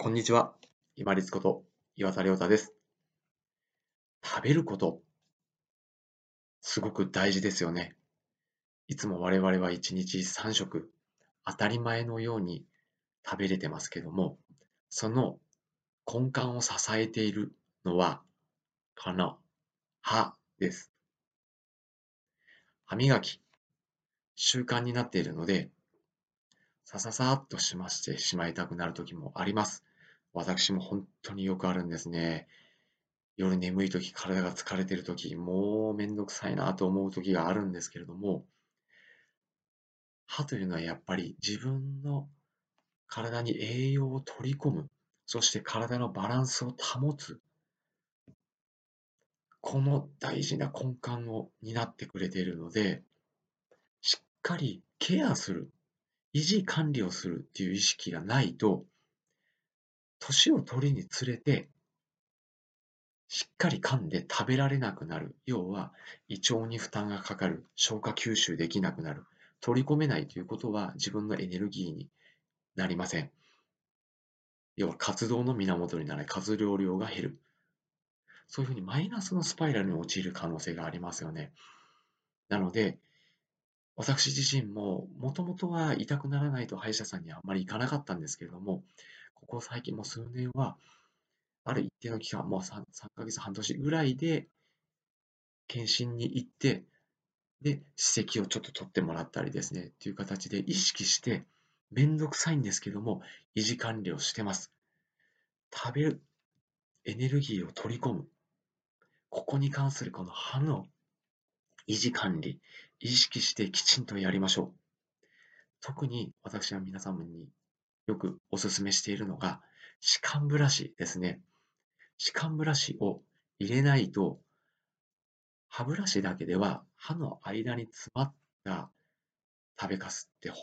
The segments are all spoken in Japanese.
こんにちは。今立こと岩田亮太です。食べること、すごく大事ですよね。いつも我々は1日3食、当たり前のように食べれてますけども、その根幹を支えているのは、この歯です。歯磨き、習慣になっているので、さささっとしましてしまいたくなる時もあります。私も本当によくあるんですね。夜眠い時、体が疲れてる時、もうめんどくさいなと思う時があるんですけれども、歯というのはやっぱり自分の体に栄養を取り込む、そして体のバランスを保つ、この大事な根幹を担ってくれているので、しっかりケアする、維持管理をするっていう意識がないと、年を取りにつれて、しっかり噛んで食べられなくなる。要は、胃腸に負担がかかる。消化吸収できなくなる。取り込めないということは自分のエネルギーになりません。要は活動の源にならない活動量が減る。そういうふうにマイナスのスパイラルに陥る可能性がありますよね。なので、私自身ももともとは痛くならないと歯医者さんにはあんまり行かなかったんですけれども、ここ最近もう数年は、ある一定の期間、もう 3, 3ヶ月、半年ぐらいで、検診に行って、で、歯石をちょっと取ってもらったりですね、っていう形で意識して、めんどくさいんですけども、維持管理をしてます。食べる、エネルギーを取り込む。ここに関するこの歯の維持管理、意識してきちんとやりましょう。特に私は皆様によくお勧めしているのが、歯間ブラシですね。歯間ブラシを入れないと、歯ブラシだけでは歯の間に詰まった食べかすってほ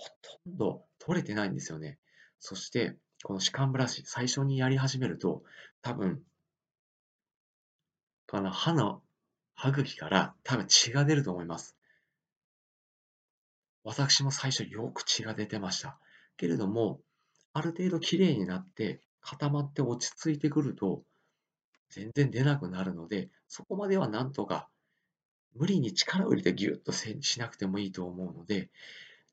とんど取れてないんですよね。そして、この歯間ブラシ、最初にやり始めると、多分、この歯の歯茎から多分血が出ると思います。私も最初よく血が出てました。けれども、ある程度きれいになって固まって落ち着いてくると全然出なくなるので、そこまではなんとか無理に力を入れてギュッとしなくてもいいと思うので、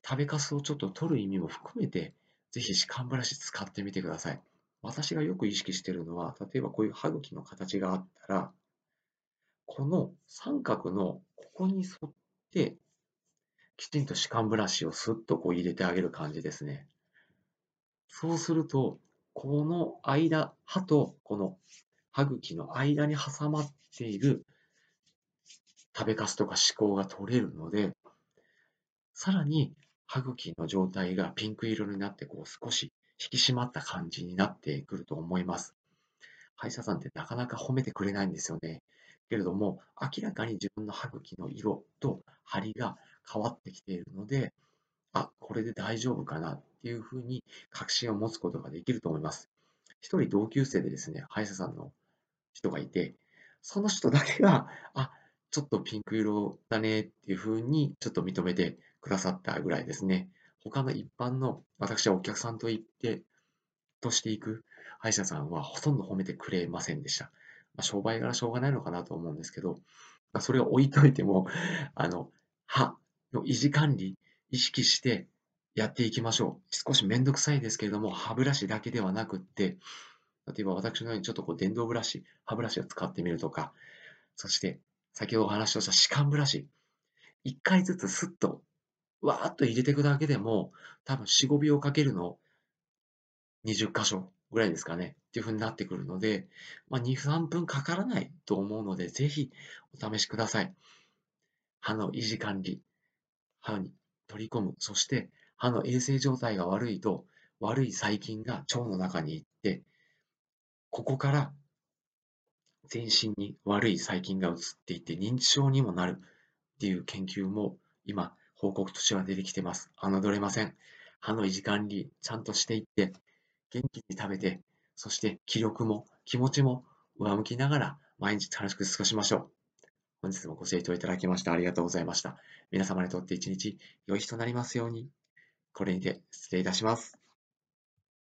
食べかすをちょっと取る意味も含めて、ぜひ歯間ブラシ使ってみてください。私がよく意識してるのは、例えばこういう歯茎の形があったら、この三角のここに沿って、きちんと歯間ブラシをスッとこう入れてあげる感じですね。そうすると、この間、歯とこの歯茎の間に挟まっている食べかすとか歯垢が取れるので、さらに歯茎の状態がピンク色になってこう少し引き締まった感じになってくると思います。歯医者さんってなかなか褒めてくれないんですよね。けれども、明らかに自分の歯茎の色と張りが変わってきているので、あ、これで大丈夫かなっていうふうに確信を持つことができると思います。一人同級生でですね、歯医者さんの人がいて、その人だけが、あ、ちょっとピンク色だねっていうふうにちょっと認めてくださったぐらいですね。他の一般の私はお客さんと行って、としていく歯医者さんはほとんど褒めてくれませんでした。まあ、商売柄しょうがないのかなと思うんですけど、まあ、それを置いといても、あの、歯の維持管理、意識してやっていきましょう。少しめんどくさいですけれども、歯ブラシだけではなくって、例えば私のようにちょっとこう電動ブラシ、歯ブラシを使ってみるとか、そして先ほどお話をした歯間ブラシ、1回ずつスッとわーっと入れていくだけでも、多分4、5秒かけるの20箇所ぐらいですかね、っていう風になってくるので、まあ、2、3分かからないと思うので、ぜひお試しください。歯の維持管理、歯に取り込む、そして歯の衛生状態が悪いと、悪い細菌が腸の中に行って、ここから全身に悪い細菌が移っていって認知症にもなるっていう研究も今報告としては出てきてます。侮れません。歯の維持管理ちゃんとしていって、元気に食べて、そして気力も気持ちも上向きながら毎日楽しく過ごしましょう。本日もご清聴いただきましてありがとうございました。皆様にとって一日良い日となりますように。これにて失礼いたします。